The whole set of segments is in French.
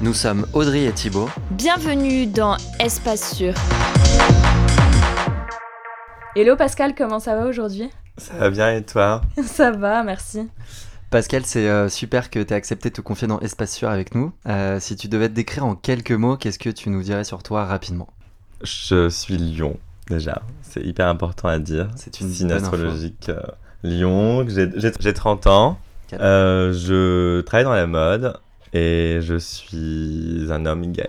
Nous sommes Audrey et Thibaut. Bienvenue dans Espace Sûr. Hello Pascal, comment ça va aujourd'hui? Ça va bien et toi? Ça va, merci. Pascal, c'est euh, super que tu aies accepté de te confier dans Espace Sûr avec nous. Euh, si tu devais te décrire en quelques mots, qu'est-ce que tu nous dirais sur toi rapidement? Je suis lion, déjà. C'est hyper important à dire. C'est une signe astrologique. euh, lion, j'ai j'ai 30 ans. Euh, je travaille dans la mode et je suis un homme gay.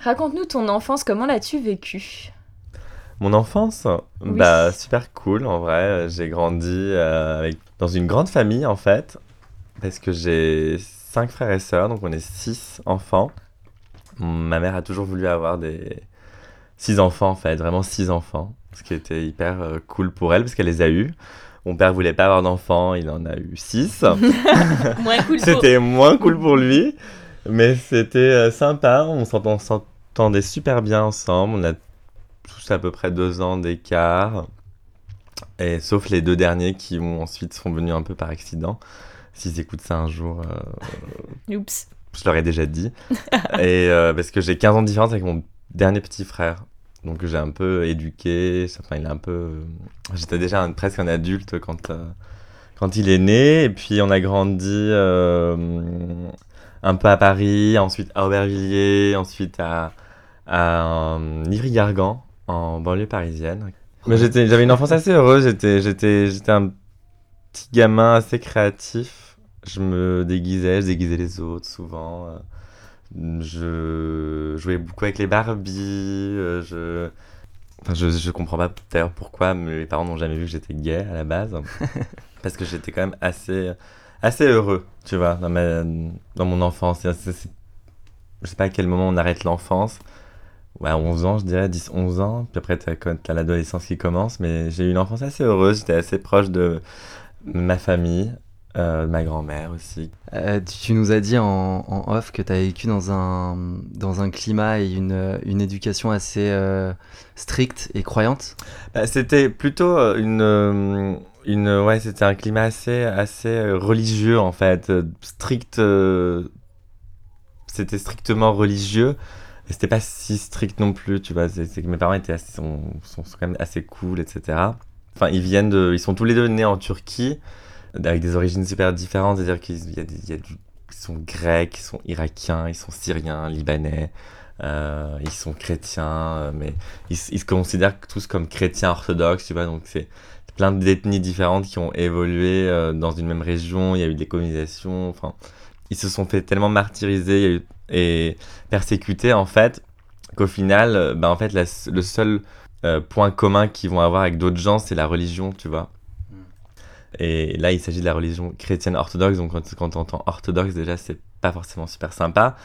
Raconte-nous ton enfance, comment l'as-tu vécue? Mon enfance, Oui. bah super cool en vrai. J'ai grandi euh, avec, dans une grande famille en fait, parce que j'ai cinq frères et sœurs, donc on est six enfants. Ma mère a toujours voulu avoir des six enfants en fait, vraiment six enfants, ce qui était hyper euh, cool pour elle parce qu'elle les a eus. Mon père voulait pas avoir d'enfants, il en a eu six. Moins cool C'était moins cool pour lui, mais c'était euh, sympa. On s'entend- s'entendait super bien ensemble. On a tous à peu près deux ans d'écart. Et sauf les deux derniers qui ont ensuite sont venus un peu par accident. S'ils écoutent ça un jour, euh, Oups. je leur ai déjà dit. Et euh, parce que j'ai 15 ans de différence avec mon dernier petit frère. Donc j'ai un peu éduqué. Enfin, il est un peu. J'étais déjà presque un adulte quand, euh, quand il est né. Et puis on a grandi euh, un peu à Paris, ensuite à Aubervilliers, ensuite à, à euh, Ivry-Gargan, en banlieue parisienne. Mais j'avais une enfance assez heureuse. J'étais un petit gamin assez créatif. Je me déguisais, je déguisais les autres souvent. Je jouais beaucoup avec les Barbies. euh, Je, enfin, je, je comprends pas d'ailleurs pourquoi mes parents n'ont jamais vu que j'étais gay à la base. Parce que j'étais quand même assez, assez heureux, tu vois, dans, ma, dans mon enfance. C'est- c'est- c'est- je sais pas à quel moment on arrête l'enfance. Ouais, 11 ans, je dirais, 10, 11 ans. Puis après, t'as, t'as l'adolescence qui commence. Mais j'ai eu une enfance assez heureuse. J'étais assez proche de ma famille, euh, ma grand-mère aussi. Euh, tu, nous as dit en, en off que tu as vécu dans un, dans un climat et une, une éducation assez euh, stricte et croyante? Bah, c'était plutôt une, une ouais, c'était un climat assez, assez religieux en fait, strict. c'était strictement religieux. Et c'était pas si strict non plus, tu vois. C'est c'est que mes parents étaient assez, sont, sont, sont quand même assez cool, etc. Enfin, ils viennent de, ils sont tous les deux nés en Turquie, avec des origines super différentes. C'est-à-dire qu'il y a, du, ils sont grecs, ils sont irakiens, ils sont syriens, libanais, euh, ils sont chrétiens, euh, mais ils, se considèrent tous comme chrétiens orthodoxes, tu vois, donc c'est plein d'ethnies différentes qui ont évolué euh, dans une même région, il y a eu des colonisations, enfin, ils se sont fait tellement martyriser et persécuter, en fait, qu'au final, bah, en fait, le seul point commun qu'ils vont avoir avec d'autres gens, c'est la religion, tu vois. Et là, il s'agit de la religion chrétienne orthodoxe, donc quand, quand on entend orthodoxe, déjà, c'est pas forcément super sympa.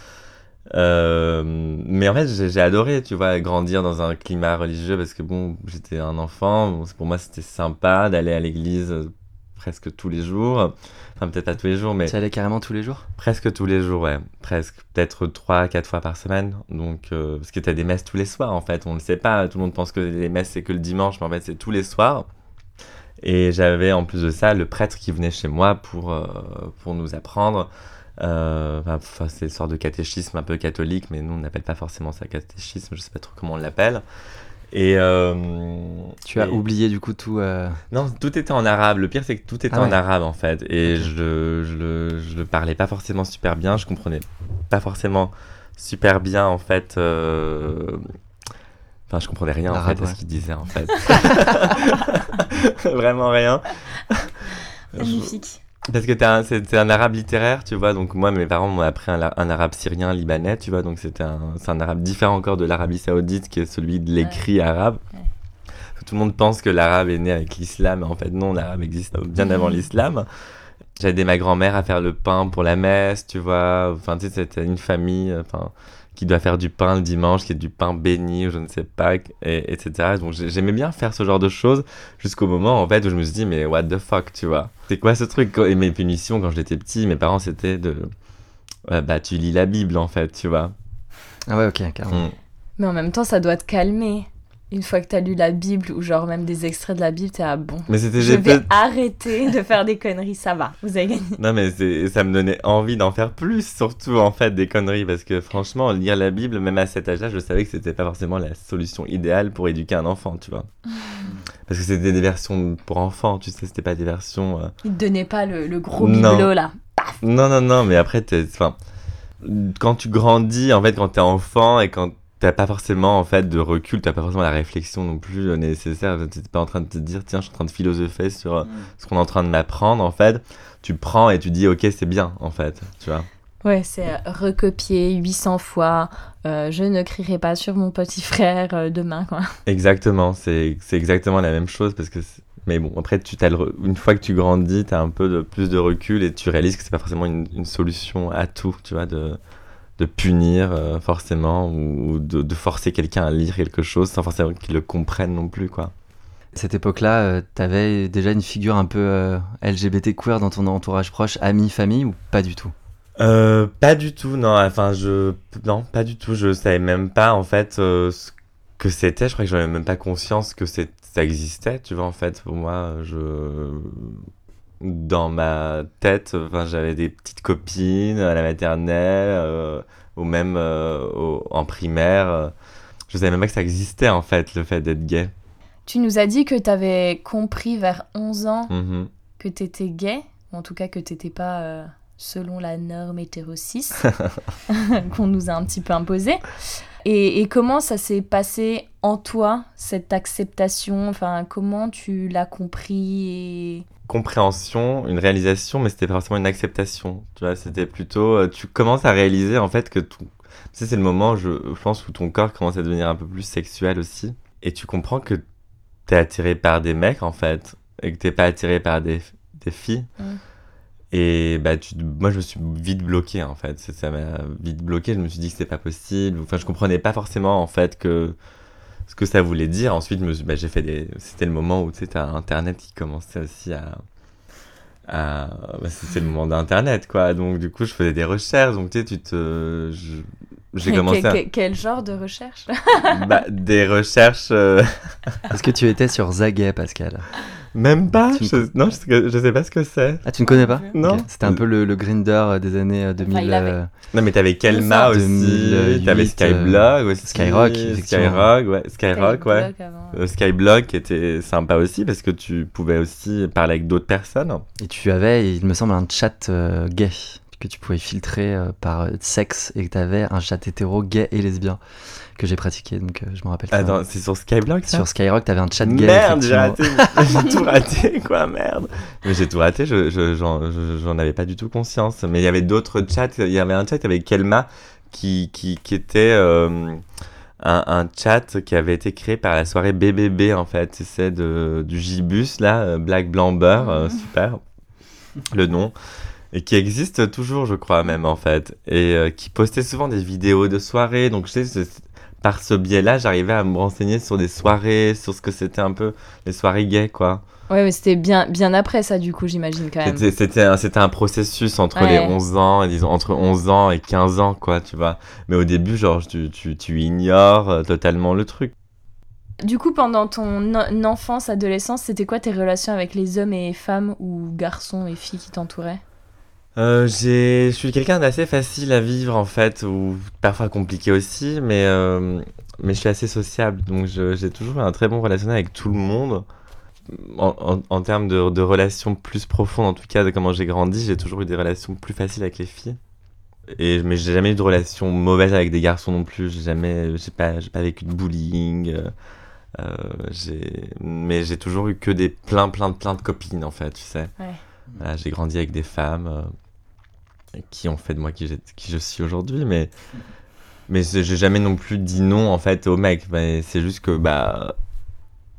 Euh, mais en fait, j'ai adoré, tu vois, grandir dans un climat religieux parce que bon, j'étais un enfant. bon, pour moi, c'était sympa d'aller à l'église euh, presque tous les jours. Enfin, peut-être pas tous les jours, mais Tu allais carrément tous les jours? presque tous les jours, ouais. Presque. Peut-être 3-4 fois par semaine. Donc, euh, parce que t'as des messes tous les soirs, en fait. On ne sait pas. Tout le monde pense que les messes, c'est que le dimanche, mais en fait, c'est tous les soirs. Et j'avais en plus de ça le prêtre qui venait chez moi pour, euh, pour nous apprendre. Euh, enfin, c'est une sorte de catéchisme un peu catholique, mais nous on n'appelle pas forcément ça catéchisme, je sais pas trop comment on l'appelle. Et euh, Tu as et- oublié du coup tout. euh, non, tout était en arabe. Le pire, c'est que tout était Ah en arabe, en fait. Et je, je, le, je le parlais pas forcément super bien. Je comprenais pas forcément super bien, en fait. euh, Enfin, je comprenais rien, en fait, à ce qu'il disait, en fait. Vraiment rien. Magnifique. Parce que t'es un- c'était un arabe littéraire, tu vois. Donc, moi, mes parents m'ont appris un, arabe syrien, libanais, tu vois. Donc, c'était un, c'est un arabe différent encore de l'Arabie Saoudite, qui est celui de l'écrit arabe. Ouais. Tout le monde pense que l'arabe est né avec l'islam, mais en fait, non, l'arabe existe bien avant l'islam. J'ai aidé ma grand-mère à faire le pain pour la messe, tu vois. Enfin, tu sais, c'était une famille, enfin, qui doit faire du pain le dimanche, qui est du pain béni ou je ne sais pas, et, etc. Donc j'aimais bien faire ce genre de choses jusqu'au moment en fait où je me suis dit mais what the fuck, tu vois. C'est quoi ce truc? Et mes punitions quand j'étais petit, mes parents c'était de bah tu lis la Bible en fait, tu vois. Ah ouais, ok, carrément. Mm. Mais en même temps, ça doit te calmer une fois que tu as lu la Bible ou genre même des extraits de la Bible, t'es à bon. Mais c'était je vais arrêter de faire des conneries, ça va, vous avez gagné. Non mais ça me donnait envie d'en faire plus, surtout en fait des conneries parce que franchement lire la Bible même à cet âge-là, je savais que c'était pas forcément la solution idéale pour éduquer un enfant, tu vois. Parce que c'était des versions pour enfants, tu sais, c'était pas des versions. Euh... Il te donnait pas le, gros bibelot là. Non non non, mais après enfin quand tu grandis en fait quand t'es enfant et quand t'as pas forcément en fait de recul, t'as pas forcément la réflexion non plus nécessaire. T'es pas en train de te dire tiens, je suis en train de philosopher sur euh, mm. ce qu'on est en train de m'apprendre en fait. Tu prends et tu dis ok c'est bien en fait, tu vois. Ouais, c'est euh, recopier 800 fois. Euh, je ne crierai pas sur mon petit frère demain, quoi. Exactement, c'est exactement la même chose parce que. Mais bon, après, tu as une fois que tu grandis, tu as un peu de, plus de recul et tu réalises que c'est pas forcément une, une, solution à tout, tu vois, de, de punir euh, forcément ou de, forcer quelqu'un à lire quelque chose sans forcément qu'il le comprenne non plus quoi. Cette époque-là, euh, t'avais déjà une figure un peu euh, LGBT queer dans ton entourage proche, ami, famille ou pas du tout? Pas du tout, non. Enfin, je non, pas du tout. Je savais même pas en fait ce que c'était. Je crois que j'avais même pas conscience que ça existait. Tu vois, en fait, pour moi, je dans ma tête, enfin, j'avais des petites copines à la maternelle euh, ou même euh, en primaire. Je savais même pas que ça existait en fait, le fait d'être gay. Tu nous as dit que tu avais compris vers 11 ans mm-hmm. que tu étais gay, ou en tout cas que tu n'étais pas euh, selon la norme hétéro qu'on nous a un petit peu imposée. Et, et, comment ça s'est passé en toi, cette acceptation? Enfin, comment tu l'as compris et compréhension, une réalisation, mais c'était pas forcément une acceptation. Tu vois, c'était plutôt, euh, tu commences à réaliser en fait que tout. Tu c'est le moment, je, pense, où ton corps commence à devenir un peu plus sexuel aussi. Et tu comprends que t'es attiré par des mecs en fait, et que t'es pas attiré par des, des filles. Et bah, tu, moi, je me suis vite bloqué en fait. Ça m'a vite bloqué. Je me suis dit que c'était pas possible. Enfin, je comprenais pas forcément en fait que ce que ça voulait dire. Ensuite, bah, j'ai fait des. C'était le moment où tu sais, Internet qui commençait aussi à. Bah, c'était le moment d'Internet, quoi. Donc, du coup, je faisais des recherches. Donc, tu sais, tu te. J'ai commencé à... Quel genre de recherche? Bah, Des recherches. Euh, Est-ce que tu étais sur Zaguet, Pascal? Même pas je, Non, je, sais pas ce que c'est. Ah, tu ne connais pas? Non. C'était un peu le, le Grinder euh, des années 2000. Euh, non, mais t'avais Kelma aussi. T'avais Skyblog aussi. Skyrock, Skyrock, ouais. Skyrock, ouais. Skyblog qui était sympa aussi parce que tu pouvais aussi parler avec d'autres personnes. Et tu avais, il me semble, un chat gay que tu pouvais filtrer par sexe et que tu avais un chat hétéro gay et lesbien que j'ai pratiqué, donc euh, je me rappelle. Attends, c'est sur Skyblock ça? Sur Skyrock, t'avais un chat gay. Merde, j'ai raté. j'ai tout raté, quoi, merde. Mais j'ai tout raté, j'en je, avais pas du tout conscience. Mais il y avait d'autres chats. Il y avait un chat avec Kelma qui, qui, qui était. Euh, un, un, chat qui avait été créé par la soirée BBB en fait, c'est de du Gibus là, euh, Black Blamber, mhm. super le nom et qui existe toujours je crois même en fait et qui postait souvent des vidéos de soirée donc je sais par ce biais-là, j'arrivais à me renseigner sur des soirées, sur ce que c'était un peu les soirées gays, quoi. Ouais, mais c'était bien, bien après ça, du coup, j'imagine quand même. C'était un, un processus entre les 11 ans, disons, entre 11 ans et 15 ans, quoi, tu vois. Mais au début, genre, tu, tu, tu ignores euh, totalement le truc. Du coup, pendant ton enfance, adolescence, c'était quoi tes relations avec les hommes et femmes ou garçons et filles qui t'entouraient? Euh, je suis quelqu'un d'assez facile à vivre en fait, ou parfois compliqué aussi, mais, euh, mais je suis assez sociable, donc j'ai toujours un très bon relationnel avec tout le monde. En, en, termes de, relations plus profondes, en tout cas de comment j'ai grandi, j'ai toujours eu des relations plus faciles avec les filles. Et, mais j'ai jamais eu de relations mauvaises avec des garçons non plus, j'ai jamais, j'ai pas, pas vécu de bullying. Euh, mais j'ai toujours eu que des plein plein plein de copines en fait, tu sais. J'ai grandi avec des femmes. Euh, qui ont fait de moi qui, qui je suis aujourd'hui, mais mais j'ai jamais non plus dit non en fait aux mecs. c'est juste que bah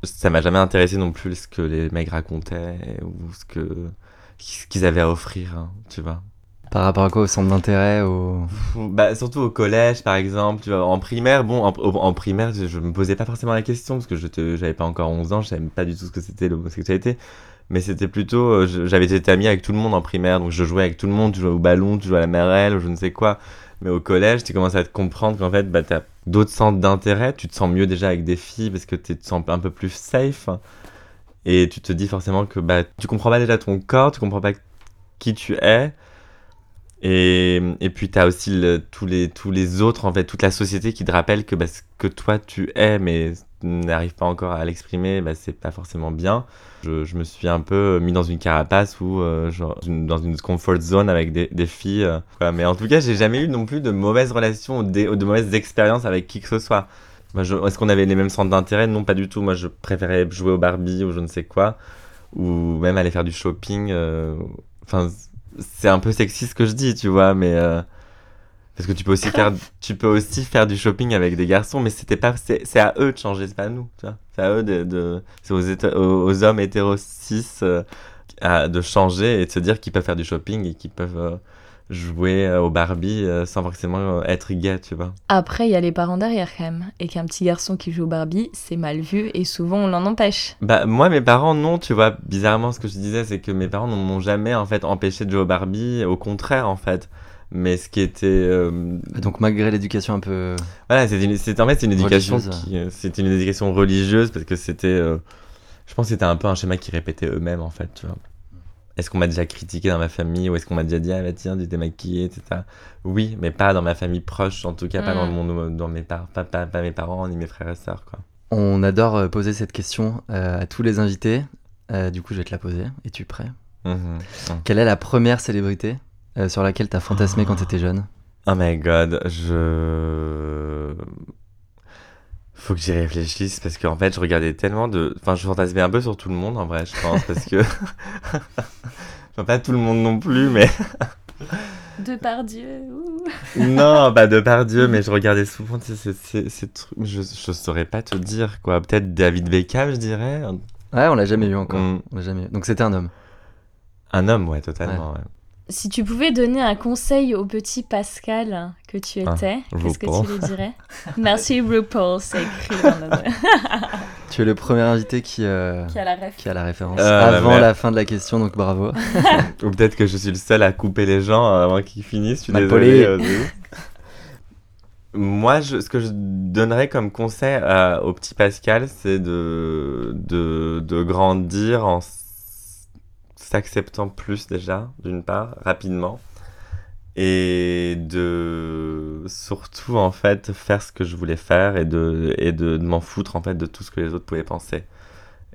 ça m'a jamais intéressé non plus ce que les mecs racontaient ou ce que ce qu'ils avaient à offrir, hein, tu vois. Par rapport à quoi Au centre d'intérêt au... bah, Surtout au collège, par exemple. Tu vois, en primaire, bon, en, primaire, je, me posais pas forcément la question parce que je n'avais pas encore 11 ans, je savais pas du tout ce que c'était l'homosexualité. Mais c'était plutôt. Euh, j'avais été ami avec tout le monde en primaire, donc je jouais avec tout le monde. Tu jouais au ballon, tu jouais à la merelle, ou je ne sais quoi. Mais au collège, tu commences à te comprendre qu'en fait, bah, tu as d'autres centres d'intérêt. Tu te sens mieux déjà avec des filles parce que tu te sens un peu plus safe. Et tu te dis forcément que bah, tu comprends pas déjà ton corps, tu comprends pas qui tu es. Et, et puis tu as aussi tous, les, tous les autres, en fait, toute la société qui te rappelle que bah, ce que toi tu es, mais n'arrive pas encore à l'exprimer, bah, c'est pas forcément bien. Je, je, me suis un peu mis dans une carapace ou euh, dans une comfort zone avec des, des filles. Euh, mais en tout cas, j'ai jamais eu non plus de mauvaises relations ou de, de mauvaises expériences avec qui que ce soit. Est-ce qu'on avait les mêmes centres d'intérêt? Non, pas du tout. Moi, je préférais jouer au Barbie ou je ne sais quoi, ou même aller faire du shopping. Euh, enfin, c'est un peu sexiste ce que je dis, tu vois, mais euh, parce que tu peux aussi faire, tu peux aussi faire du shopping avec des garçons, mais c'était pas, c'est à eux de changer, c'est pas à nous, tu vois. C'est à eux de, c'est aux, aux, hommes hétéros cis euh, de changer et de se dire qu'ils peuvent faire du shopping et qu'ils peuvent jouer euh, au Barbie euh, sans forcément euh, être gay, tu vois. Après, il y a les parents derrière quand même. Et qu'un petit garçon qui joue au Barbie, c'est mal vu et souvent on l'en empêche. Bah, moi, mes parents, non, tu vois. Bizarrement, ce que je disais, c'est que mes parents ne m'ont jamais, en fait, empêché de jouer au Barbie. Au contraire, en fait. Mais ce qui était. Donc, malgré l'éducation un peu. Voilà, c'est en fait, c'est une éducation qui. C'est une éducation religieuse parce que c'était. Je pense que c'était un peu un schéma qui répétait eux-mêmes, en fait, tu vois. Est-ce qu'on m'a déjà critiqué dans ma famille ou est-ce qu'on m'a déjà dit ah bah tiens tu t'es maquillée etc. Oui, mais pas dans ma famille proche, en tout cas pas dans mm. mon dans mes parents, pas, pas, mes parents ni mes frères et sœurs quoi. On adore euh, poser cette question euh, à tous les invités. Euh, du coup, je vais te la poser. Es-tu prêt? Mm-hmm. Mm. Quelle est la première célébrité sur laquelle t'as fantasmé quand t'étais jeune? Oh my god, je faut que j'y réfléchisse parce qu'en fait, je regardais tellement de. Enfin, je fantasmais un peu sur tout le monde en vrai, je pense, parce que. enfin, pas tout le monde non plus, mais. de par Dieu. non, pas de par Dieu, mais je regardais souvent ces, trucs. Je, je saurais pas te dire quoi. Peut-être David Beckham, je dirais. Ouais, on l'a jamais eu encore. Mm. On l'a jamais eu. Donc c'était un homme. Un homme, ouais, totalement. Ouais. Si tu pouvais donner un conseil au petit Pascal que tu ah, étais, qu'est-ce que tu lui dirais Merci RuPaul, c'est écrit dans le... Tu es le premier invité qui, euh, qui, a, la qui a, la référence. Euh, avant la fin de la question, donc bravo. Ou peut-être que je suis le seul à couper les gens avant qu'ils finissent, je suis désolé. Euh, Moi, je, ce que je donnerais comme conseil au petit Pascal, c'est de, de, de grandir en s'acceptant plus déjà, d'une part, rapidement, et de surtout en fait faire ce que je voulais faire et de, et de, m'en foutre en fait de tout ce que les autres pouvaient penser.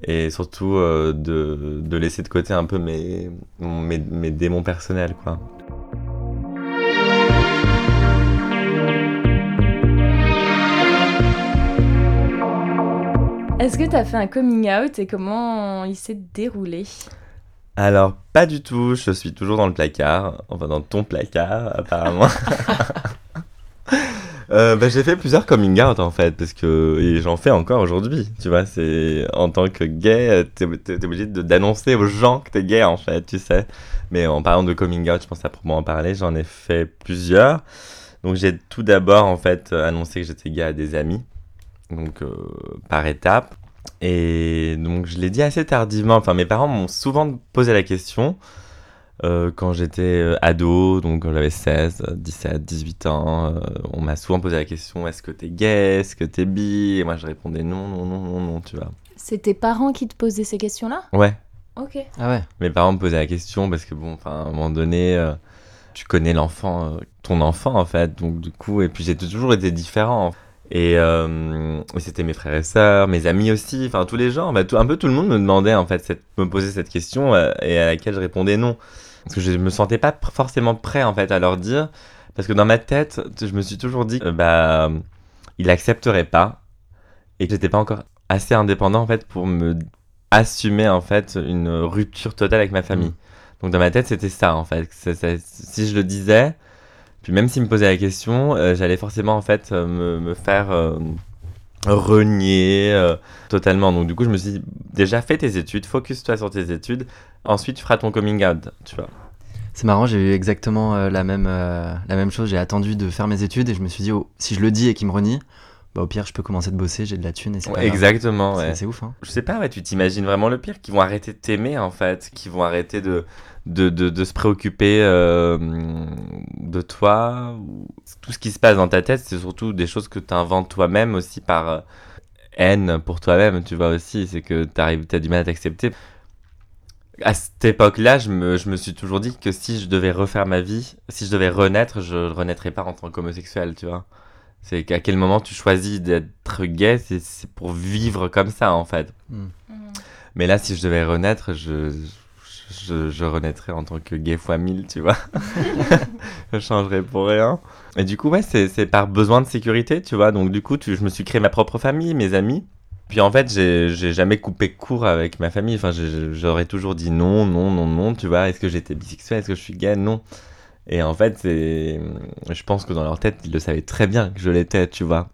Et surtout euh, de, de, laisser de côté un peu mes, mes, mes démons personnels, quoi. Est-ce que tu as fait un coming out et comment il s'est déroulé? Alors, pas du tout, je suis toujours dans le placard, enfin dans ton placard apparemment. euh, bah, j'ai fait plusieurs coming out en fait, parce que et j'en fais encore aujourd'hui, tu vois, c'est en tant que gay, t'es es, obligé d'annoncer aux gens que t'es gay en fait, tu sais. Mais en parlant de coming out, je pense à proprement en parler, j'en ai fait plusieurs. Donc j'ai tout d'abord en fait annoncé que j'étais gay à des amis, donc euh, par étapes. Et donc je l'ai dit assez tardivement. Enfin, mes parents m'ont souvent posé la question euh, quand j'étais euh, ado, donc quand j'avais 16, 17, 18 ans. Euh, on m'a souvent posé la question est-ce que t'es gay? Est-ce que t'es bi? Et moi je répondais non, non, non, non, non, tu vois. C'est tes parents qui te posaient ces questions-là? Ouais. Ok. Ah ouais. Mes parents me posaient la question parce que, bon, enfin, à un moment donné, tu connais l'enfant, ton enfant en fait. Donc du coup, et puis j'ai toujours été différent. Euh, et c'était mes frères et sœurs, mes amis aussi, enfin tous les gens, bah, un peu tout le monde me demandait en fait, me posait cette question euh, et à laquelle je répondais non. Parce que je me sentais pas forcément prêt en fait à leur dire, parce que dans ma tête, je me suis toujours dit, que bah, il accepterait pas et que j'étais pas encore assez indépendant en fait pour me assumer en fait une rupture totale avec ma famille. Mmh. Donc dans ma tête, c'était ça en fait. si je le disais, puis même s'il me posait la question, euh, j'allais forcément en fait euh, me, me faire euh, renier euh, totalement. Donc du coup, je me suis dit, déjà fais tes études, focus-toi sur tes études, ensuite tu feras ton coming out, tu vois. C'est marrant, j'ai eu exactement euh, la, même, euh, la même chose. J'ai attendu de faire mes études et je me suis dit, oh, si je le dis et qu'il me renie, bah, au pire, je peux commencer de bosser, j'ai de la thune et c'est Exactement, ouais. C'est ouf, hein. Je sais pas, ouais, tu t'imagines vraiment le pire, qu'ils vont arrêter de t'aimer en fait, qu'ils vont arrêter de, de, de, se préoccuper de toi. Tout ce qui se passe dans ta tête, c'est surtout des choses que tu inventes toi-même aussi par haine pour toi-même, tu vois aussi, c'est que tu as du mal à t'accepter. À cette époque-là, je me, je me, suis toujours dit que si je devais refaire ma vie, si je devais renaître, je ne renaîtrais pas en tant qu'homosexuel, tu vois. C'est qu'à quel moment tu choisis d'être gay, c'est pour vivre comme ça, en fait. Hmm. Hmm. Mais là, si je devais renaître, je, je, je renaîtrais en tant que gay fois mille, tu vois. je changerais pour rien. Et du coup, ouais, c'est par besoin de sécurité, tu vois. Donc, du coup, tu, je me suis créé ma propre famille, mes amis. Puis en fait, j'ai jamais coupé court avec ma famille. Enfin, j'aurais toujours dit non, non, non, non, tu vois. Est-ce que j'étais bisexuel? Est-ce que je suis gay? Non. Et en fait, je pense que dans leur tête, ils le savaient très bien que je l'étais, tu vois.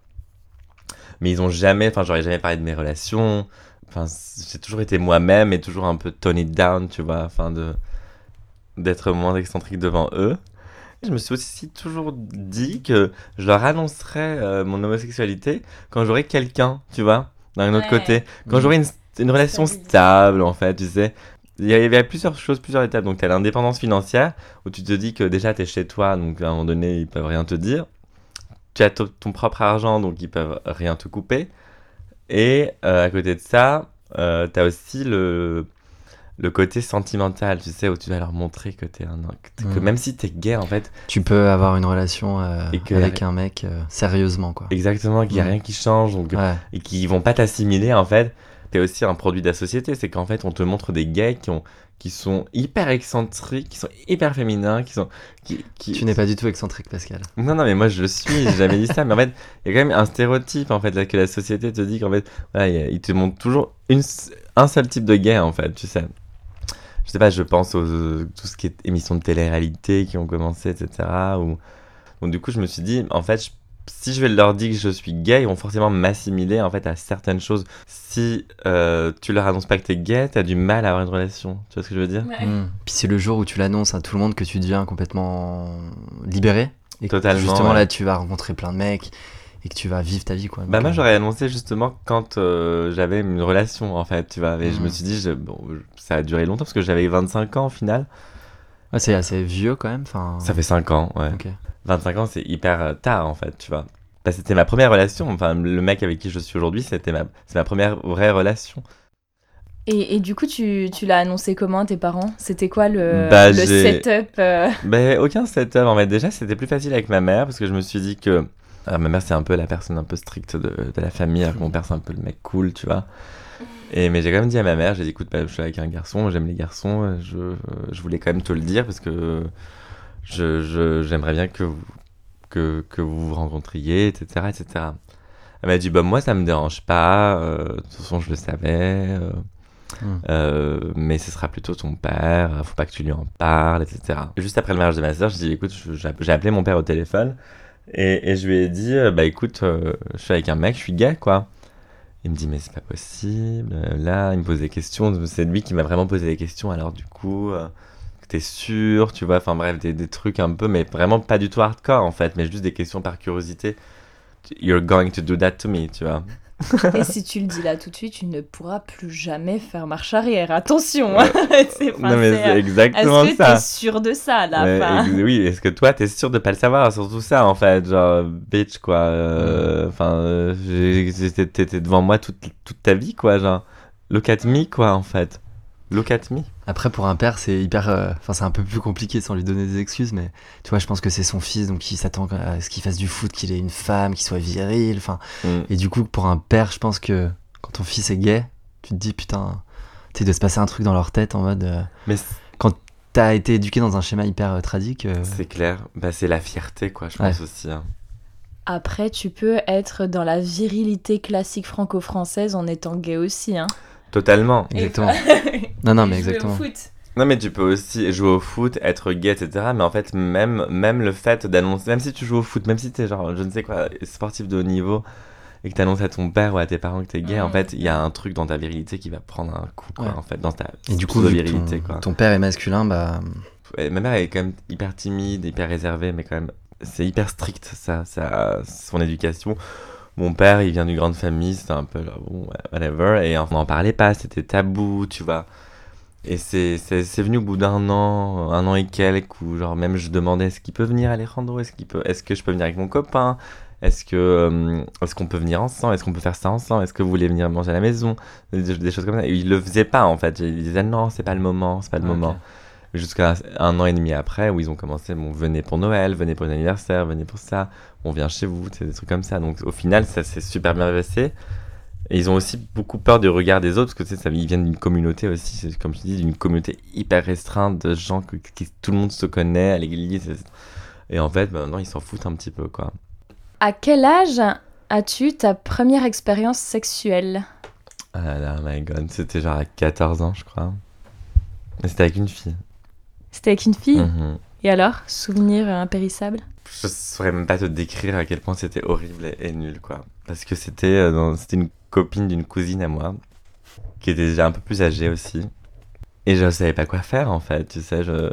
Mais ils ont jamais, enfin, j'aurais jamais parlé de mes relations. Enfin, j'ai toujours été moi-même et toujours un peu tone it down, tu vois, afin de d'être moins excentrique devant eux. Je me suis aussi toujours dit que je leur annoncerais euh, mon homosexualité quand j'aurais quelqu'un, tu vois, d'un autre côté. Quand j'aurais une, une relation stable, en fait, tu sais. Il y avait plusieurs choses, plusieurs étapes. Donc, tu as l'indépendance financière, où tu te dis que déjà, tu es chez toi, donc à un moment donné, ils peuvent rien te dire. Tu as ton propre argent, donc ils peuvent rien te couper. Et euh, à côté de ça, euh, tu as aussi le, le côté sentimental, tu sais, où tu vas leur montrer que t'es un que, que mm. même si t'es gay, en fait, tu peux avoir une relation euh, avec un mec sérieusement, quoi. Exactement, qu'il n'y a mm. rien qui change, donc, et qui vont pas t'assimiler, en fait. T'es aussi un produit de la société, c'est qu'en fait, on te montre des gays qui ont qui sont hyper excentriques, qui sont hyper féminins, qui sont... Qui, Tu n'es pas du tout excentrique, Pascal. Non, non, mais moi je le suis, j'ai jamais dit ça, mais en fait, il y a quand même un stéréotype, en fait, là, que la société te dit qu'en fait, voilà, il te montre toujours une, un seul type de gay, en fait, tu sais. Je sais pas, je pense aux tout ce qui est émissions de télé-réalité qui ont commencé, etc. Ou... Donc du coup, je me suis dit, en fait, je si je vais leur dire que je suis gay, ils vont forcément m'assimiler en fait à certaines choses. Si euh, tu leur annonces pas que t'es gay, t'as du mal à avoir une relation. Tu vois ce que je veux dire? Hmm. Puis c'est le jour où tu l'annonces à tout le monde que tu deviens complètement libéré. Et Totalement. justement là, tu vas rencontrer plein de mecs et que tu vas vivre ta vie quoi. bah moi euh, j'aurais annoncé justement quand euh, j'avais une relation en fait, tu vois. Et je me hmm. suis dit, bon, ça a duré longtemps parce que j'avais 25 ans au final. c'est assez vieux quand même. Enfin... Ça fait 5 ans, ouais. 25 ans, c'est hyper euh, tard en fait, tu vois. Bah, c'était ma première relation, enfin le mec avec qui je suis aujourd'hui, c'était ma, c'est ma première vraie relation. Et, et du coup, tu, tu l'as annoncé comment à tes parents? C'était quoi le, bah, le setup euh? Bah, Aucun setup en fait. Déjà, c'était plus facile avec ma mère parce que je me suis dit que. ma mère, c'est un peu la personne un peu stricte de, de la famille, alors que mon père, c'est un peu le mec cool, tu vois. Et, mais j'ai quand même dit à ma mère, j'ai dit écoute, bah, je suis avec un garçon, j'aime les garçons, je, je voulais quand même te le dire parce que j'aimerais bien que vous, que, que, vous vous rencontriez, etc., etc. Elle m'a dit, bah, moi, ça me dérange pas, euh, de toute façon, je le savais, euh, hmm. euh, mais ce sera plutôt ton père, faut pas que tu lui en parles, etc. juste après le mariage de ma soeur, j'ai dit, écoute, j'ai appelé mon père au téléphone, et, et je lui ai dit, bah, écoute, je suis avec un mec, je suis gay, quoi. Il me dit, mais c'est pas possible. Là, il me pose des questions. C'est lui qui m'a vraiment posé des questions. Alors, du coup, t'es sûr, tu vois, enfin bref, des, des, trucs un peu, mais vraiment pas du tout hardcore en fait, mais juste des questions par curiosité. You're going to do that to me, tu vois. Et si tu le dis là tout de suite, tu ne pourras plus jamais faire marche arrière. Attention, hein. c'est non mais c'est exactement est-ce que T'es sûr de ça là Oui, est-ce que toi t'es sûr de pas le savoir? Surtout ça en fait, genre bitch quoi. Euh, enfin, euh, t'étais devant moi toute, toute ta vie quoi, genre look at me quoi en fait. Look at me. Après, pour un père, c'est hyper. Euh, enfin, c'est un peu plus compliqué sans lui donner des excuses, mais tu vois, je pense que c'est son fils, donc il s'attend à ce qu'il fasse du foot, qu'il ait une femme, qu'il soit viril. Enfin, mm. et du coup, pour un père, je pense que quand ton fils est gay, tu te dis putain, tu sais, de se passer un truc dans leur tête en mode. Euh, mais quand t'as été éduqué dans un schéma hyper euh, tragique. C'est clair. Bah, c'est la fierté, quoi, je pense aussi. Hein. Après, tu peux être dans la virilité classique franco-française en étant gay aussi, hein. Totalement. Exactement. non, non, mais exactement. Non, mais tu peux aussi jouer au foot, être gay, etc. Mais en fait, même, même le fait d'annoncer, même si tu joues au foot, même si tu es genre, je ne sais quoi, sportif de haut niveau, et que t'annonces à ton père ou à tes parents que t'es gay, en fait, il y a un truc dans ta virilité qui va prendre un coup, quoi, en fait, dans ta Et du coup, virilité, ton, quoi. ton père est masculin, bah. ma mère est quand même hyper timide, hyper réservée, mais quand même, c'est hyper strict, ça, ça, son éducation. Mon père, il vient d'une grande famille, c'était un peu, bon, whatever, et on n'en parlait pas, c'était tabou, tu vois. Et c'est venu au bout d'un an, un an et quelques, où genre même je demandais est-ce qu'il peut venir Alejandro, est-ce qu'il peut, est-ce que je peux venir avec mon copain, est-ce que euh, est-ce qu'on peut venir ensemble, est-ce qu'on peut faire ça ensemble, est-ce que vous voulez venir manger à la maison, des, choses comme ça. Et il le faisait pas en fait, il disait non c'est pas le moment, c'est pas le moment. Jusqu'à un an et demi après où ils ont commencé, bon venez pour Noël, venez pour l'anniversaire, venez pour ça, on vient chez vous, c'est des trucs comme ça. Donc au final ça s'est super bien passé. Et ils ont aussi beaucoup peur du regard des autres, parce que tu sais, ça, ils viennent d'une communauté aussi, comme je dis, d'une communauté hyper restreinte de gens que, tout le monde se connaît à l'église. Et en fait, maintenant, ils s'en foutent un petit peu, quoi. À quel âge as-tu ta première expérience sexuelle? Ah là, my god, c'était genre à 14 ans, je crois. Mais c'était avec une fille. C'était avec une fille mhm. Et alors, souvenir impérissable? Je saurais même pas te décrire à quel point c'était horrible et, nul, quoi. Parce que c'était euh, c'était une copine d'une cousine à moi, qui était déjà un peu plus âgée aussi. Et je savais pas quoi faire en fait, tu sais, je...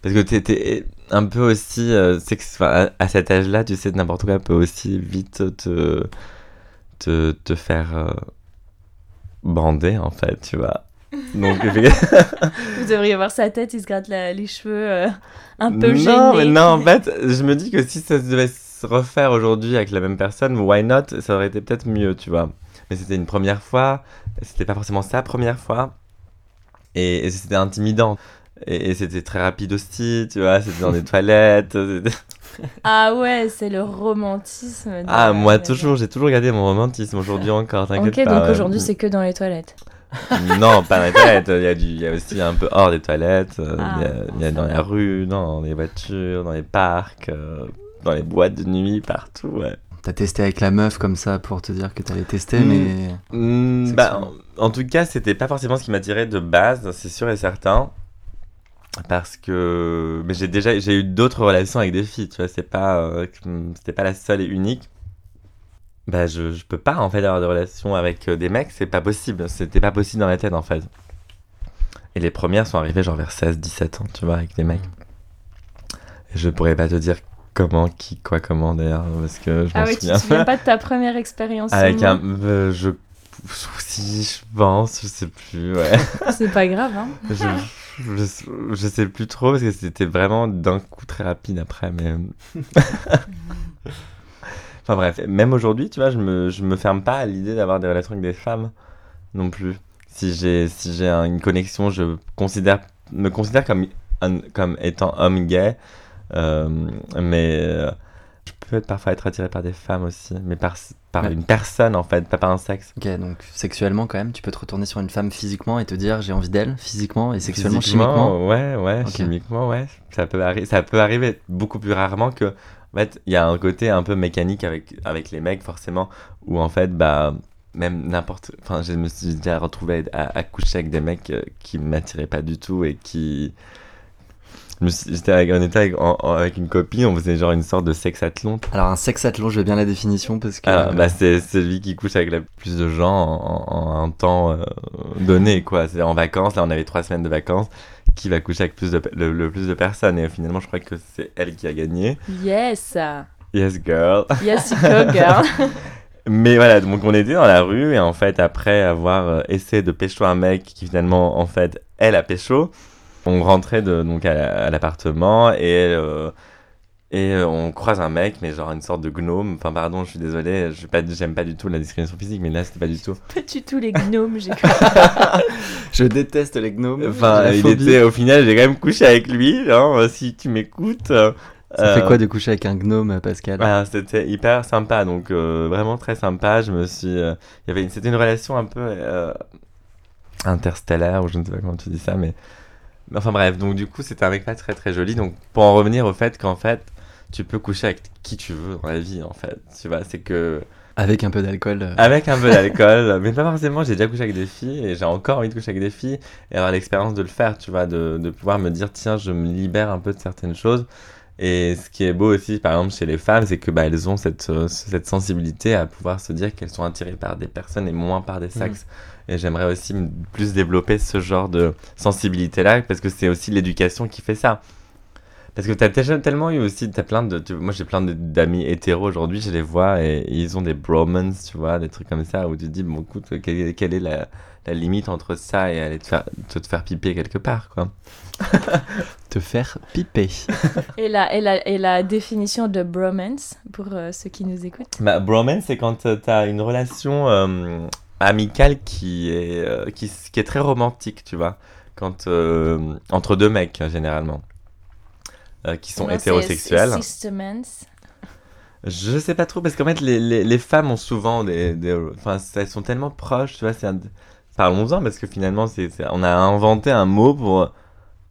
Parce que t'étais un peu aussi... Euh, à, cet âge-là, tu sais, n'importe quoi peut aussi vite te, te, te faire euh, bander en fait, tu vois. Donc, Vous devriez voir sa tête, il se gratte les cheveux euh, un peu gênés. Non, mais non, en fait, je me dis que si ça devait se refaire aujourd'hui avec la même personne, why not? Ça aurait été peut-être mieux, tu vois mais c'était une première fois, c'était pas forcément sa première fois, et, c'était intimidant. Et, c'était très rapide aussi, tu vois, c'était dans des toilettes. ah ouais, c'est le romantisme. Ah, moi toujours, j'ai toujours gardé mon romantisme, aujourd'hui encore, t'inquiète pas. Ok, donc aujourd'hui c'est que dans les toilettes. non, pas dans les toilettes, il y, a du, il y a aussi un peu hors des toilettes, euh, ah. il, y a, dans la rue, dans les voitures, dans les parcs, euh, dans les boîtes de nuit, partout, ouais. T'as testé avec la meuf comme ça pour te dire que t'allais tester, mm. mais. Mm, bah, en, tout cas, c'était pas forcément ce qui m'attirait de base, c'est sûr et certain. Parce que. Mais j'ai déjà j'ai eu d'autres relations avec des filles, tu vois, c'est pas, euh, c'était pas la seule et unique. Bah, je, je peux pas en fait avoir de relations avec euh, des mecs, c'est pas possible. C'était pas possible dans ma tête en fait. Et les premières sont arrivées genre vers 16-17 ans, tu vois, avec des mecs. Et je pourrais pas te dire comment, qui, quoi, comment d'ailleurs, parce que je ah oui, tu te souviens pas de ta première expérience Avec un, euh, je, si je pense, je sais plus, ouais. C'est pas grave, hein. je, je, sais plus trop parce que c'était vraiment d'un coup très rapide après, mais. enfin bref, même aujourd'hui, tu vois, je me, je me ferme pas à l'idée d'avoir des relations avec des femmes non plus. Si j'ai si j'ai une connexion, je considère me considère comme comme étant homme gay euh, mais euh, je peux être, parfois être attiré par des femmes aussi, mais par, par une personne en fait, pas par un sexe. Ok, donc sexuellement quand même, tu peux te retourner sur une femme physiquement et te dire j'ai envie d'elle physiquement et sexuellement chimiquement. Ouais, ouais, chimiquement, ouais. Ça peut, ça peut arriver beaucoup plus rarement que. En fait, il y a un côté un peu mécanique avec, avec les mecs, forcément, où en fait, bah même n'importe. Enfin, je me suis déjà retrouvé à, à coucher avec des mecs euh, qui m'attiraient pas du tout et qui, J'étais avec, on était avec, avec, une copine, on faisait genre une sorte de sexathlon. Alors un sexathlon, je veux bien la définition parce que. Ah, bah c'est celui qui couche avec le plus de gens en, un temps euh, donné, quoi. C'est en vacances, là on avait trois semaines de vacances. Qui va coucher avec plus de, le, plus de personnes Et finalement, je crois que c'est elle qui a gagné. Yes! Yes, girl! Yes, go, girl! Mais voilà, donc on était dans la rue et en fait, après avoir euh, essayé de pécho un mec qui finalement, en fait, elle a pécho on rentrait de, donc à, l'appartement et, euh, et euh, on croise un mec, mais genre une sorte de gnome. Enfin, pardon, je suis désolé, je pas, j'aime pas du tout la discrimination physique, mais là, c'était pas du tout. Pas du tout les gnomes, j'ai Je déteste les gnomes. Enfin, il était, au final, j'ai quand même couché avec lui, hein, si tu m'écoutes. Ça fait quoi de coucher avec un gnome, Pascal? Ah, C'était hyper sympa, donc euh, vraiment très sympa. Je me suis, il y avait, c'était une relation un peu interstellaire, ou je ne sais pas comment tu dis ça, mais Enfin bref, donc du coup, c'était un mec pas très très joli. Donc pour en revenir au fait qu'en fait, tu peux coucher avec qui tu veux dans la vie, en fait. Tu vois, c'est que. Avec un peu d'alcool. Euh. Avec un peu d'alcool, mais pas forcément. J'ai déjà couché avec des filles et j'ai encore envie de coucher avec des filles et avoir l'expérience de le faire, tu vois, de, de pouvoir me dire, tiens, je me libère un peu de certaines choses Et ce qui est beau aussi, par exemple, chez les femmes, c'est que bah, elles ont cette, euh, cette sensibilité à pouvoir se dire qu'elles sont attirées par des personnes et moins par des sexes. Mm. Et j'aimerais aussi plus développer ce genre de sensibilité-là, parce que c'est aussi l'éducation qui fait ça. Parce que tu as déjà tellement eu aussi, as plein de, moi j'ai plein d'amis hétéros aujourd'hui, je les vois et, ils ont des bromans, tu vois, des trucs comme ça, où tu te dis, bon écoute, quelle, quelle est la, la, limite entre ça et aller te faire, te, te faire piper quelque part, quoi. te faire piper. et, la, et, la, et la définition de bromance, pour euh, ceux qui nous écoutent? Bah, Bromance, c'est quand euh, tu as une relation euh, amicale qui est, qui, qui, est très romantique, tu vois, quand, entre deux mecs, généralement. Euh, qui sont hétérosexuels. Je sais pas trop, parce qu'en fait, les, les, les, femmes ont souvent des, des, Enfin, elles sont tellement proches, tu vois, c'est Parlons-en, parce que finalement, c'est, on a inventé un mot pour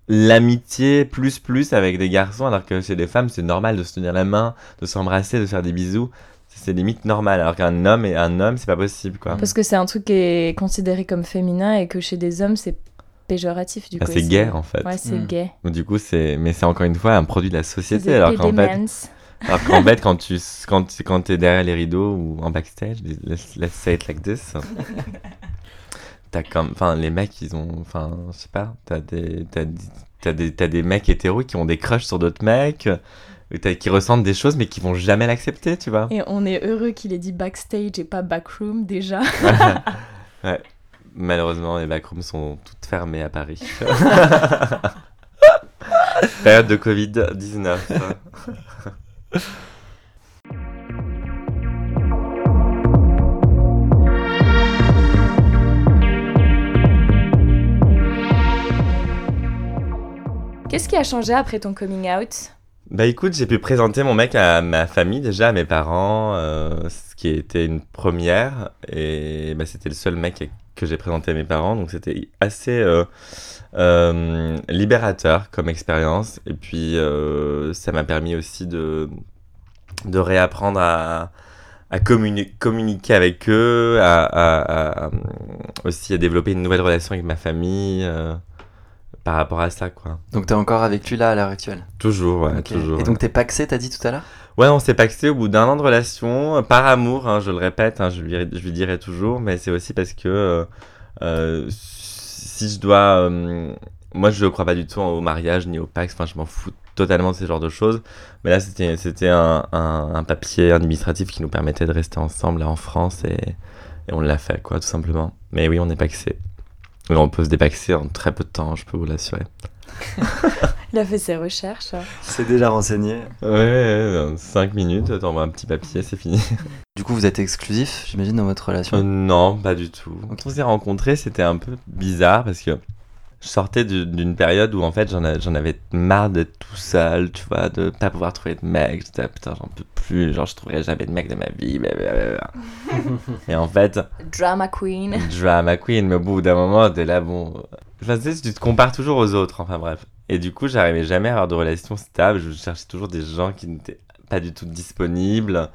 l'amitié plus plus avec des garçons, alors que chez les femmes, c'est normal de se tenir la main, de s'embrasser, de faire des bisous. C'est limite normal, alors qu'un homme et un homme, c'est pas possible, quoi. Parce que c'est un truc qui est considéré comme féminin et que chez des hommes, c'est péjoratif du ah, coup. c'est gay en fait. Ouais, c'est mm. gay. Du coup, c'est mais c'est encore une fois un produit de la société alors qu'en fait alors qu'en fait quand tu quand quand tu es derrière les rideaux ou en backstage, let's, let's say it like this. t'as comme enfin les mecs ils ont enfin je sais pas, t'as des t'as t'as des t'as des mecs hétéros qui ont des crushs sur d'autres mecs qui ressentent des choses mais qui vont jamais l'accepter, tu vois. Et on est heureux qu'il ait dit backstage et pas backroom déjà. ouais. Malheureusement, les backrooms sont toutes fermées à Paris. Période de Covid-19. Qu'est-ce qui a changé après ton coming out? Bah écoute, j'ai pu présenter mon mec à ma famille déjà, à mes parents, euh, ce qui était une première. Et bah, c'était le seul mec que j'ai présenté à mes parents. Donc c'était assez euh, euh, libérateur comme expérience. Et puis euh, ça m'a permis aussi de, de réapprendre à, à communiquer avec eux, à, aussi à développer une nouvelle relation avec ma famille par rapport à ça. Quoi. Donc tu es encore avec lui là à l'heure actuelle? Toujours, ouais, toujours. Et donc t'es paxé, t'as dit tout à l'heure? Ouais, on s'est paxé au bout d'un an de relation, par amour, hein, je le répète, hein, je, lui, dirai toujours, mais c'est aussi parce que euh, euh si je dois... Euh, moi, je ne crois pas du tout au mariage ni au pax, enfin, je m'en fous totalement de ce genre de choses. Mais là, c'était, c'était un, un, un, papier administratif qui nous permettait de rester ensemble là en France et, et on l'a fait, quoi, tout simplement. Mais oui, on est paxé. On peut se dépaxer en très peu de temps, je peux vous l'assurer. Il a fait ses recherches. C'est déjà renseigné. Ouais, 5 minutes, t'envoies un petit papier, c'est fini. Du coup, vous êtes exclusif, j'imagine, dans votre relation euh, Non, pas du tout. Quand on s'est rencontrés, c'était un peu bizarre parce que je sortais d'une période où en fait j'en avais marre d'être tout seul, tu vois, de pas pouvoir trouver de mec. J'étais putain, j'en peux plus, genre je trouverai jamais de mec de ma vie. Blablabla. Et en fait. Drama queen. Drama queen, mais au bout d'un moment, t'es là, bon. Enfin, tu sais, tu te compares toujours aux autres, enfin bref. Et du coup, j'arrivais jamais à avoir de relations stables. Je cherchais toujours des gens qui n'étaient pas du tout disponibles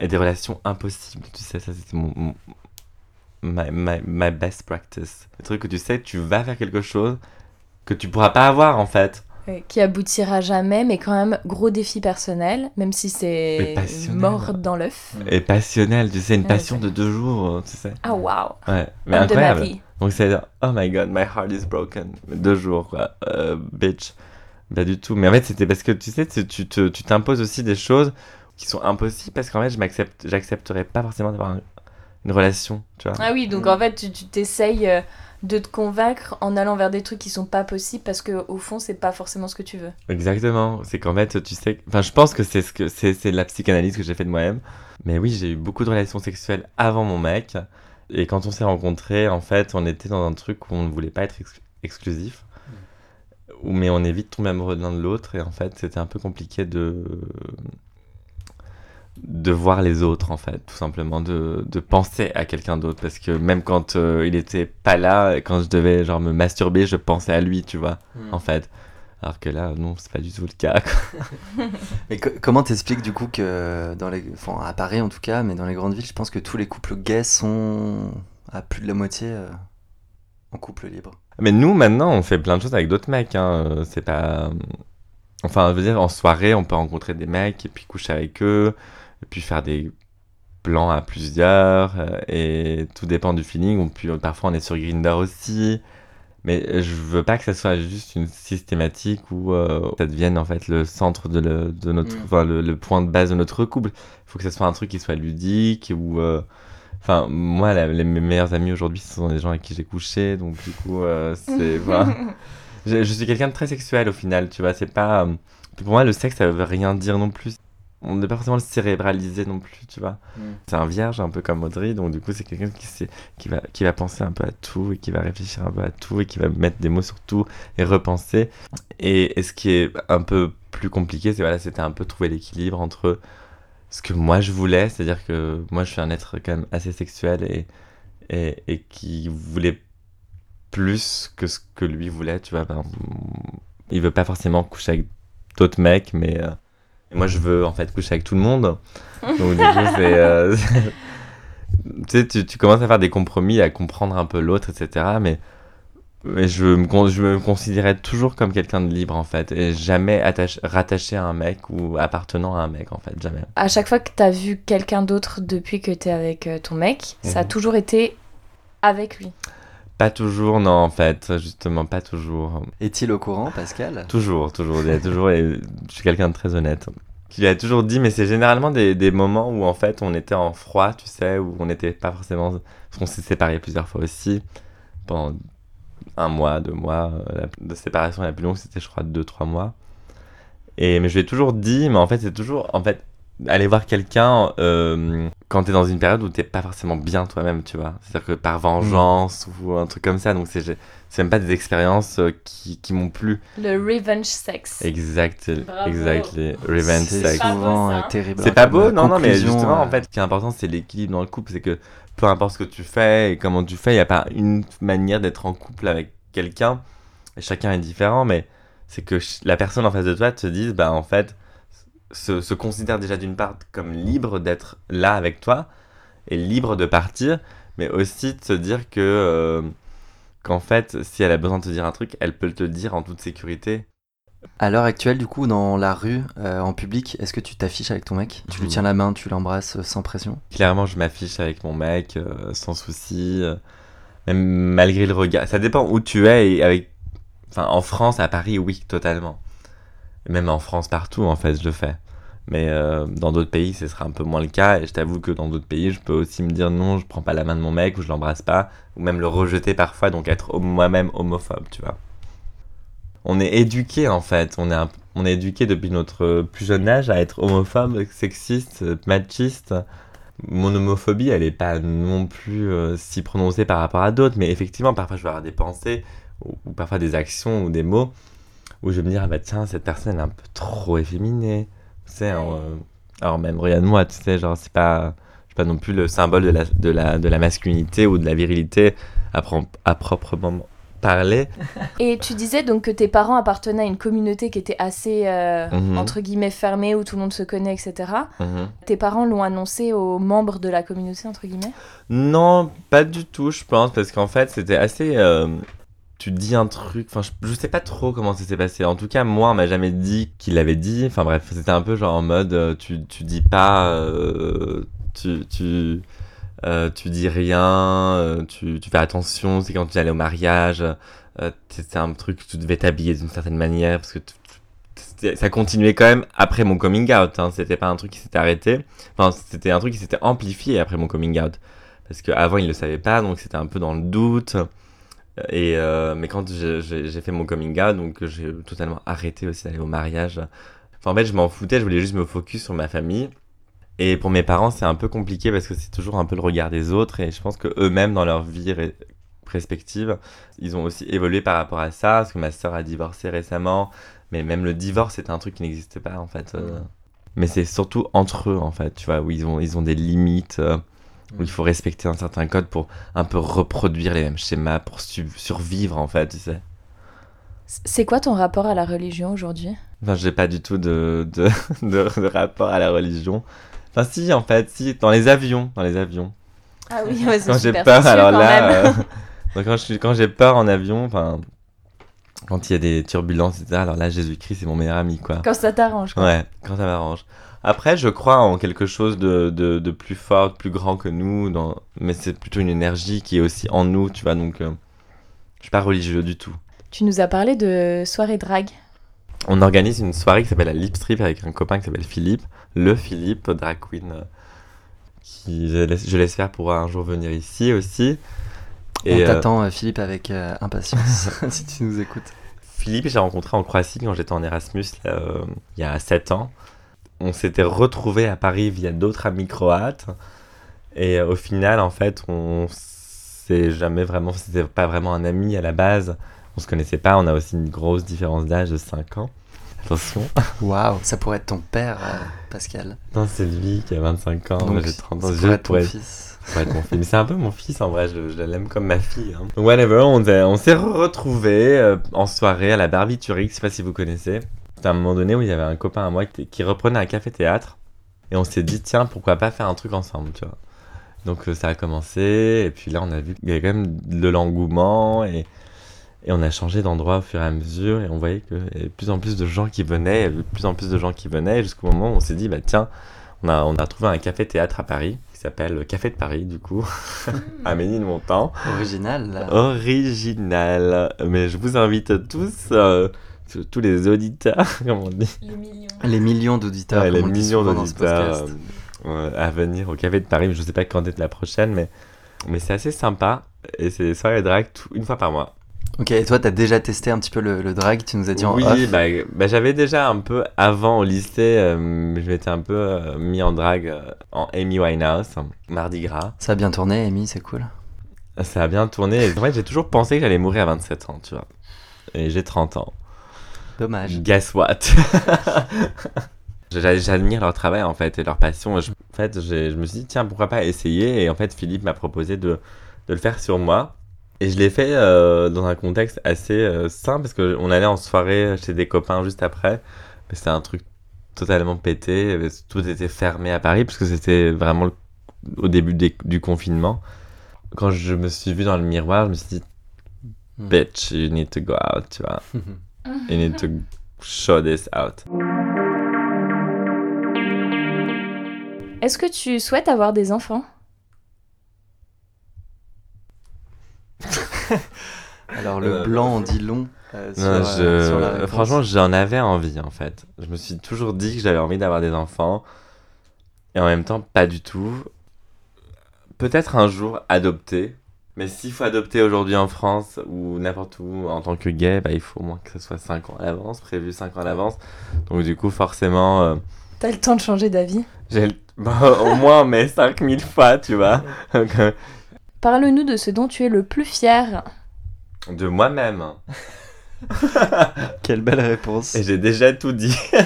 et des relations impossibles. Tu sais, ça c'était mon, my, my, my, best practice. Le truc que tu sais, tu vas faire quelque chose que tu pourras pas avoir en fait. qui aboutira jamais, mais quand même gros défi personnel, même si c'est mort dans l'œuf. Et passionnel, tu sais, une passion de deux jours, tu sais. Ah waouh. Ouais, mais incroyable. Donc c'est oh my god, my heart is broken. Deux jours quoi, euh, bitch. Pas du tout. Mais en fait, c'était parce que tu sais, tu t'imposes aussi des choses qui sont impossibles parce qu'en fait, je m'accepte, j'accepterais pas forcément d'avoir une relation, tu vois. Ah oui, donc en fait, tu t'essayes euh, de te convaincre en allant vers des trucs qui sont pas possibles parce que au fond, c'est pas forcément ce que tu veux. Exactement. C'est qu'en fait, tu sais, enfin, je pense que c'est ce que c'est, c'est la psychanalyse que j'ai fait de moi-même. Mais oui, j'ai eu beaucoup de relations sexuelles avant mon mec. Et quand on s'est rencontrés, en fait, on était dans un truc où on ne voulait pas être exclusif. Mais on est vite tombé amoureux de l'un de l'autre. Et en fait, c'était un peu compliqué de de voir les autres en fait tout simplement de, de penser à quelqu'un d'autre parce que même quand euh, il était pas là quand je devais genre me masturber je pensais à lui tu vois hmm. en fait alors que là non c'est pas du tout le cas mais comment t'expliques du coup que dans les enfin à Paris en tout cas mais dans les grandes villes je pense que tous les couples gays sont à plus de la moitié euh, en couple libre? Mais nous maintenant on fait plein de choses avec d'autres mecs hein. c'est pas Enfin, je veux dire, en soirée, on peut rencontrer des mecs et puis coucher avec eux, et puis faire des plans à plusieurs, euh, et tout dépend du feeling. On peut, parfois, on est sur Grinder aussi. Mais je veux pas que ça soit juste une systématique où euh, ça devienne en fait le centre de, de notre, mm. enfin, le, point de base de notre couple. Il faut que ça soit un truc qui soit ludique ou, euh, enfin, moi, les, mes meilleurs amis aujourd'hui, ce sont des gens avec qui j'ai couché, donc du coup, c'est, voilà. je, je, suis quelqu'un de très sexuel au final, tu vois. C'est pas, pour moi, le sexe, ça veut rien dire non plus on n'est pas forcément le cérébraliser non plus, tu vois. Mm. C'est un vierge un peu comme Audrey, donc du coup c'est quelqu'un qui, qui, va, qui va penser un peu à tout et qui va réfléchir un peu à tout et qui va mettre des mots sur tout et repenser. Et, ce qui est un peu plus compliqué, c'est voilà, c'était un peu trouver l'équilibre entre ce que moi je voulais, c'est-à-dire que moi je suis un être quand même assez sexuel et, et, et qui voulait plus que ce que lui voulait, tu vois. Ben, il veut pas forcément coucher avec d'autres mecs, mais... Euh, et moi, je veux en fait coucher avec tout le monde. Donc, du coup, c'est. Euh, tu sais, tu, commences à faire des compromis, à comprendre un peu l'autre, etc. Mais, mais je, me, je me considérais toujours comme quelqu'un de libre, en fait. Et jamais rattaché à un mec ou appartenant à un mec, en fait. Jamais. À chaque fois que tu as vu quelqu'un d'autre depuis que tu es avec euh, ton mec, ça a mhm. toujours été avec lui pas toujours, non, en fait, justement, pas toujours. Est-il au courant, Pascal? Toujours, toujours. Il a toujours, et je suis quelqu'un de très honnête, qui lui a toujours dit, mais c'est généralement des, des, moments où, en fait, on était en froid, tu sais, où on n'était pas forcément. Parce qu'on s'est séparés plusieurs fois aussi, pendant un mois, deux mois. La de séparation la plus longue, c'était, je crois, deux, trois mois. Et, mais je lui ai toujours dit, mais en fait, c'est toujours. En fait, aller voir quelqu'un euh, quand t'es dans une période où t'es pas forcément bien toi-même, tu vois. C'est-à-dire que par vengeance mm. ou un truc comme ça. Donc c'est c'est même pas des expériences euh, qui, qui m'ont plu. Le revenge sex. Exact, exactly. Revenge sex. C'est souvent euh, terrible. C'est pas beau, non, non, mais justement, en fait, ce qui est important, c'est l'équilibre dans le couple. C'est que peu importe ce que tu fais et comment tu fais, il n'y a pas une manière d'être en couple avec quelqu'un. Chacun est différent, mais c'est que la personne en face de toi te dise, bah en fait, se, considère déjà d'une part comme libre d'être là avec toi et libre de partir, mais aussi de se dire que euh, qu'en fait, si elle a besoin de te dire un truc, elle peut te dire en toute sécurité. À l'heure actuelle, du coup, dans la rue, euh, en public, est-ce que tu t'affiches avec ton mec? Tu lui tiens la main, tu l'embrasses euh, sans pression? Clairement, je m'affiche avec mon mec, sans souci, même malgré le regard. Ça dépend où tu es et avec. Enfin, en France, à Paris, oui, totalement même en France, partout, en fait, je le fais. Mais euh, dans d'autres pays, ce sera un peu moins le cas. Et je t'avoue que dans d'autres pays, je peux aussi me dire non, je prends pas la main de mon mec ou je l'embrasse pas. Ou même le rejeter parfois, donc être moi-même homophobe, tu vois. On est éduqué en fait. On est, on est éduqué depuis notre plus jeune âge à être homophobe, sexiste, machiste. Mon homophobie, elle est pas non plus euh, si prononcée par rapport à d'autres. Mais effectivement, parfois, je vais avoir des pensées ou parfois des actions ou des mots où je vais me dire, ah bah tiens, cette personne elle est un peu trop efféminée. Tu sais, alors, alors même, regarde-moi, tu sais, genre, c'est pas, pas non plus le symbole de la, de la, de la masculinité ou de la virilité à, à proprement parler. Et tu disais donc que tes parents appartenaient à une communauté qui était assez, euh, mhm. entre guillemets, fermée, où tout le monde se connaît, etc. Mhm. Tes parents l'ont annoncé aux membres de la communauté, entre guillemets? Non, pas du tout, je pense, parce qu'en fait, c'était assez... Euh, tu dis un truc, enfin je, sais pas trop comment ça s'est passé. En tout cas, moi, on m'a jamais dit qu'il l'avait dit. Enfin bref, c'était un peu genre en mode euh, tu, tu dis pas, euh, tu, tu, euh, tu dis rien, tu, tu fais attention. C'est quand tu allais au mariage, c'était un truc, tu devais t'habiller d'une certaine manière parce que ça continuait quand même après mon coming out. Hein. C'était pas un truc qui s'était arrêté. Enfin, c'était un truc qui s'était amplifié après mon coming out. Parce qu'avant, il le savait pas, donc c'était un peu dans le doute. Et euh, mais quand j'ai fait mon coming out, donc j'ai totalement arrêté aussi d'aller au mariage. Enfin, en fait, je m'en foutais, je voulais juste me focus sur ma famille. Et pour mes parents, c'est un peu compliqué parce que c'est toujours un peu le regard des autres. Et je pense que eux-mêmes, dans leur vie respective, ils ont aussi évolué par rapport à ça. Parce que ma sœur a divorcé récemment. Mais même le divorce, c'est un truc qui n'existe pas, en fait. Euh. Mais c'est surtout entre eux, en fait, tu vois, où ils ont, ils ont des limites. Où il faut respecter un certain code pour un peu reproduire les mêmes schémas, pour survivre en fait, tu sais. C'est quoi ton rapport à la religion aujourd'hui? Enfin, j'ai pas du tout de, de, de, rapport à la religion. Enfin, si, en fait, si, dans les avions, dans les avions. Ah oui, ouais, Quand j'ai peur, alors là, euh, quand, quand j'ai peur en avion, enfin, quand il y a des turbulences, etc. Alors là, Jésus-Christ, c'est mon meilleur ami, quoi. Quand ça t'arrange, quoi. Ouais, quand ça m'arrange. Après, je crois en quelque chose de, de, de, plus fort, de plus grand que nous, dans... mais c'est plutôt une énergie qui est aussi en nous, tu vois, donc euh, je suis pas religieux du tout. Tu nous as parlé de soirée drague. On organise une soirée qui s'appelle la Lip Strip avec un copain qui s'appelle Philippe, le Philippe, drag queen, euh, qui je l'espère pourra un jour venir ici aussi. Et On euh, t'attend, Philippe, avec impatience, si tu nous écoutes. Philippe, j'ai rencontré en Croatie quand j'étais en Erasmus il y a 7 ans on s'était retrouvés à Paris via d'autres amis croates. Et au final, en fait, on s'est jamais vraiment. C'était pas vraiment un ami à la base. On se connaissait pas. On a aussi une grosse différence d'âge de 5 ans. Attention. Waouh, ça pourrait être ton père, euh, Pascal. Non, c'est lui qui a 25 ans. j'ai 30 ans. Ça pourrait être ton fils. Mon fils. Mais c'est un peu mon fils en vrai, je, l'aime comme ma fille. Hein. Whatever, on, s'est retrouvés euh, en soirée à la Barbiturie, je sais pas si vous connaissez. C'était à un moment donné où il y avait un copain à moi qui, reprenait un café-théâtre. Et on s'est dit, tiens, pourquoi pas faire un truc ensemble, tu vois. Donc euh, ça a commencé, et puis là on a vu qu'il y avait quand même de l'engouement, et, et on a changé d'endroit au fur et à mesure, et on voyait qu'il y avait de plus en plus de gens qui venaient, il y avait de plus en plus de gens qui venaient, jusqu'au moment où on s'est dit, bah tiens, on a, on a trouvé un café-théâtre à Paris, qui s'appelle Café de Paris, du coup, à Ménilmontant. Original. Original. Mais je vous invite tous... Euh, tous les auditeurs, comme on dit. Les millions. Les millions d'auditeurs. les millions d'auditeurs euh, à venir au Café de Paris. Je ne sais pas quand est la prochaine, mais, mais c'est assez sympa. Et c'est soirée drag une fois par mois. Ok, et toi, tu as déjà testé un petit peu le, drag, tu nous as dit en oui, off. bah, bah, j'avais déjà un peu, avant au lycée, euh, je m'étais un peu euh, mis en drag en Amy Winehouse, Mardi Gras. Ça a bien tourné, Amy, c'est cool. Ça a bien tourné. En fait, j'ai toujours pensé que j'allais mourir à 27 ans, tu vois. Et j'ai 30 ans. Dommage. Guess what J'admire leur travail en fait et leur passion. en fait, je me suis dit, tiens, pourquoi pas essayer? Et en fait, Philippe m'a proposé de, de, le faire sur moi. Et je l'ai fait euh, dans un contexte assez euh, simple parce qu'on allait en soirée chez des copains juste après. Mais c'était un truc totalement pété. Tout était fermé à Paris parce que c'était vraiment au début du confinement. Quand je me suis vu dans le miroir, je me suis dit, hmm. bitch, you need to go out, tu vois. You need to show this out. Est-ce que tu souhaites avoir des enfants? Alors le euh, blanc en dit long. Euh, euh, franchement, j'en avais envie en fait. Je me suis toujours dit que j'avais envie d'avoir des enfants. Et en même temps, pas du tout. Peut-être un jour adopter. Mais s'il faut adopter aujourd'hui en France ou n'importe où en tant que gay, bah, il faut au moins que ce soit 5 ans à l'avance, prévu 5 ans à l'avance. Donc du coup, forcément... Euh, T'as le temps de changer d'avis J'ai bah, au moins mais 5000 fois, tu vois. Parle-nous de ce dont tu es le plus fier. De moi-même. Quelle belle réponse. Et j'ai déjà tout dit.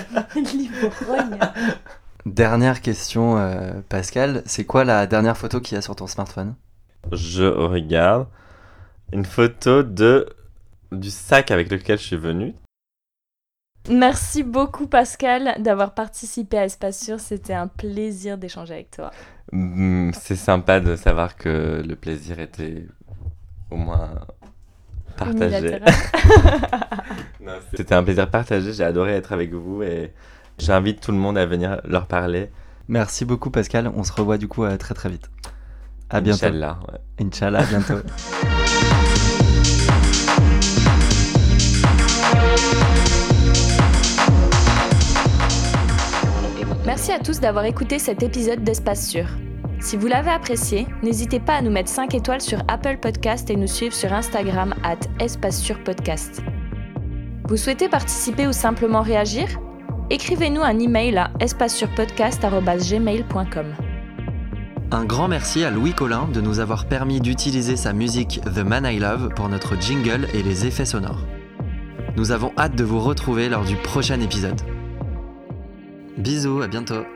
Dernière question, euh, Pascal. C'est quoi la dernière photo qu'il y a sur ton smartphone? Je regarde une photo de du sac avec lequel je suis venu. Merci beaucoup Pascal d'avoir participé à Espace Sûr, c'était un plaisir d'échanger avec toi. Mm, c'est sympa de savoir que le plaisir était au moins partagé. c'était un plaisir partagé, j'ai adoré être avec vous et j'invite tout le monde à venir leur parler. Merci beaucoup Pascal, on se revoit du coup très très vite. À bientôt. Inch'Allah. Ouais. Inch'Allah, à bientôt. Merci à tous d'avoir écouté cet épisode d'Espace Sûr. Si vous l'avez apprécié, n'hésitez pas à nous mettre 5 étoiles sur Apple Podcast et nous suivre sur Instagram at Espace Podcast. Vous souhaitez participer ou simplement réagir? Écrivez-nous un email à espacesurpodcast.gmail.com. Un grand merci à Louis Collin de nous avoir permis d'utiliser sa musique The Man I Love pour notre jingle et les effets sonores. Nous avons hâte de vous retrouver lors du prochain épisode. Bisous, à bientôt